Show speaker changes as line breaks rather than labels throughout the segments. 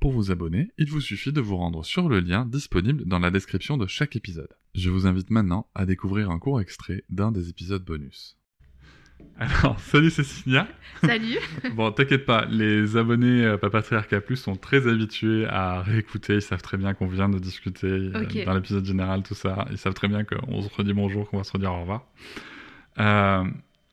Pour vous abonner, il vous suffit de vous rendre sur le lien disponible dans la description de chaque épisode. Je vous invite maintenant à découvrir un court extrait d'un des épisodes bonus. Alors, salut Cécilia.
Salut.
bon, t'inquiète pas, les abonnés euh, Papatriarca Plus sont très habitués à réécouter. Ils savent très bien qu'on vient de discuter euh, dans l'épisode général, tout ça. Ils savent très bien qu'on se redit bonjour, qu'on va se redire au revoir. Euh,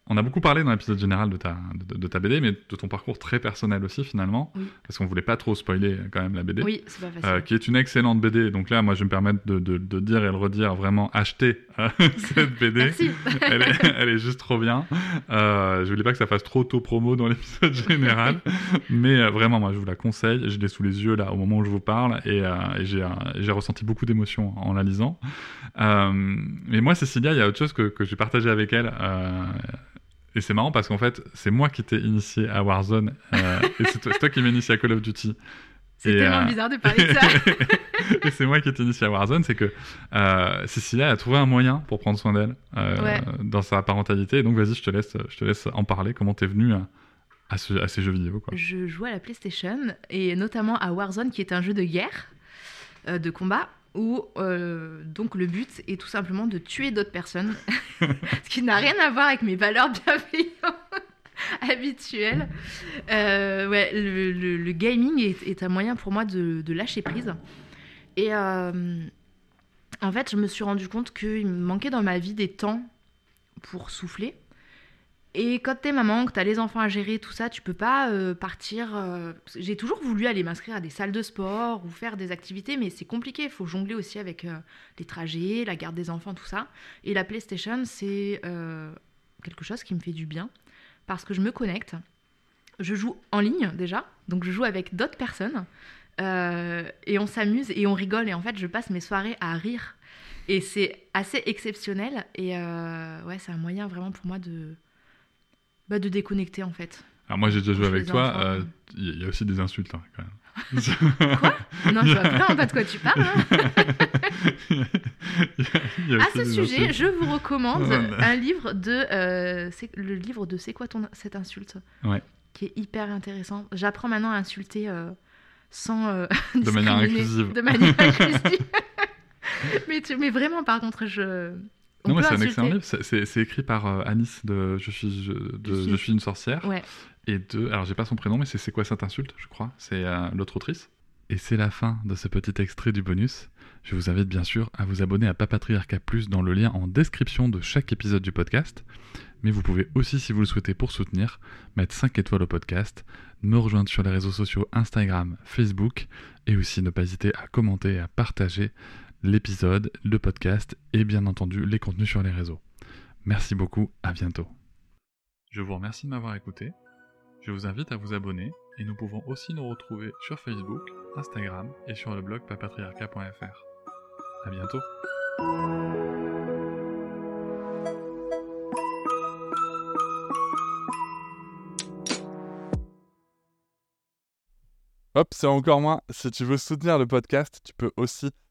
on a beaucoup parlé dans l'épisode général de ta, de, ta BD, mais de ton parcours très personnel aussi finalement, parce qu'on voulait pas trop spoiler quand même la BD,
oui, c'est pas facile.
Euh, qui est une excellente BD. Donc là, moi, je vais me permettre de, de dire et le redire, vraiment acheter euh, cette BD.
Merci.
elle, est, elle, est, juste trop bien. Euh, je voulais pas que ça fasse trop tôt promo dans l'épisode général, mais euh, vraiment, moi, je vous la conseille. Je l'ai sous les yeux là au moment où je vous parle et, et j'ai ressenti beaucoup d'émotions en la lisant. mais moi, Cécilia, il y a autre chose que, que j'ai partagé avec elle et c'est marrant parce qu'en fait, c'est moi qui t'ai initié à Warzone euh, et c'est toi, qui m'as initié à Call of Duty.
C'est tellement euh, bizarre de parler de ça.
et c'est moi qui t'ai initié à Warzone, c'est que euh, Cécilia a trouvé un moyen pour prendre soin d'elle dans sa parentalité. donc vas-y, je te laisse, je te laisse en parler. Comment t'es venue à, ces jeux vidéo quoi.
Je jouais à la PlayStation et notamment à Warzone, qui est un jeu de guerre, de combat où euh, donc le but est tout simplement de tuer d'autres personnes, ce qui n'a rien à voir avec mes valeurs bienveillantes habituelles. Euh, ouais, le, gaming est, un moyen pour moi de, lâcher prise. Et euh, en fait, je me suis rendu compte qu'il me manquait dans ma vie des temps pour souffler. Et quand t'es maman, que t'as les enfants à gérer, tout ça, tu peux pas euh, partir. Euh, j'ai toujours voulu aller m'inscrire à des salles de sport ou faire des activités, mais c'est compliqué. Il faut jongler aussi avec euh, les trajets, la garde des enfants, tout ça. Et la PlayStation, c'est quelque chose qui me fait du bien parce que je me connecte. Je joue en ligne déjà, donc je joue avec d'autres personnes et on s'amuse et on rigole. Et en fait, je passe mes soirées à rire. Et c'est assez exceptionnel. Et ouais, c'est un moyen vraiment pour moi de bah, de déconnecter en fait.
Alors moi j'ai déjà joué avec toi, euh, il y a aussi des insultes hein, quand
même. quoi? Non, je vois pas de quoi tu parles. Hein. à ce sujet, je vous recommande un livre de euh, le livre de C'est quoi ton cette insulte?
Ouais.
qui est hyper intéressant. J'apprends maintenant à insulter euh, sans
de manière inclusive.
De manière inclusive. mais, mais vraiment, par contre, je
non, mais c'est un excellent livre. C'est écrit par euh, Anis de Je suis, de, je suis une sorcière.
Ouais.
Et de. Alors, j'ai pas son prénom, mais c'est quoi cette insulte, je crois? C'est euh, l'autre autrice. Et c'est la fin de ce petit extrait du bonus. Je vous invite bien sûr à vous abonner à Papatriarca Plus dans le lien en description de chaque épisode du podcast. Mais vous pouvez aussi, si vous le souhaitez pour soutenir, mettre 5 étoiles au podcast, me rejoindre sur les réseaux sociaux Instagram, Facebook, et aussi ne pas hésiter à commenter et à partager l'épisode, le podcast et bien entendu les contenus sur les réseaux. Merci beaucoup, à bientôt. Je vous remercie de m'avoir écouté. Je vous invite à vous abonner et nous pouvons aussi nous retrouver sur Facebook, Instagram et sur le blog papatriarca.fr. À bientôt. Hop, c'est encore moins. Si tu veux soutenir le podcast, tu peux aussi